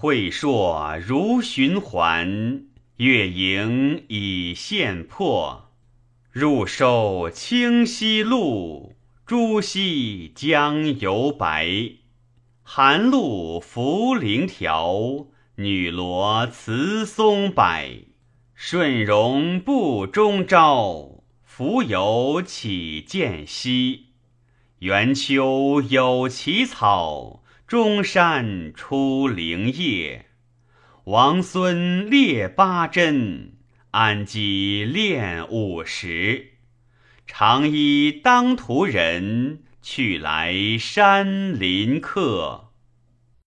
会朔如循环，月盈已现破。入收清溪路，朱溪江犹白。寒露拂菱条，女萝辞松柏。顺容不终朝，蜉蝣岂见溪。元秋有奇草，中山出灵业。王孙列八珍，安几练五十。长揖当涂人，去来山林客。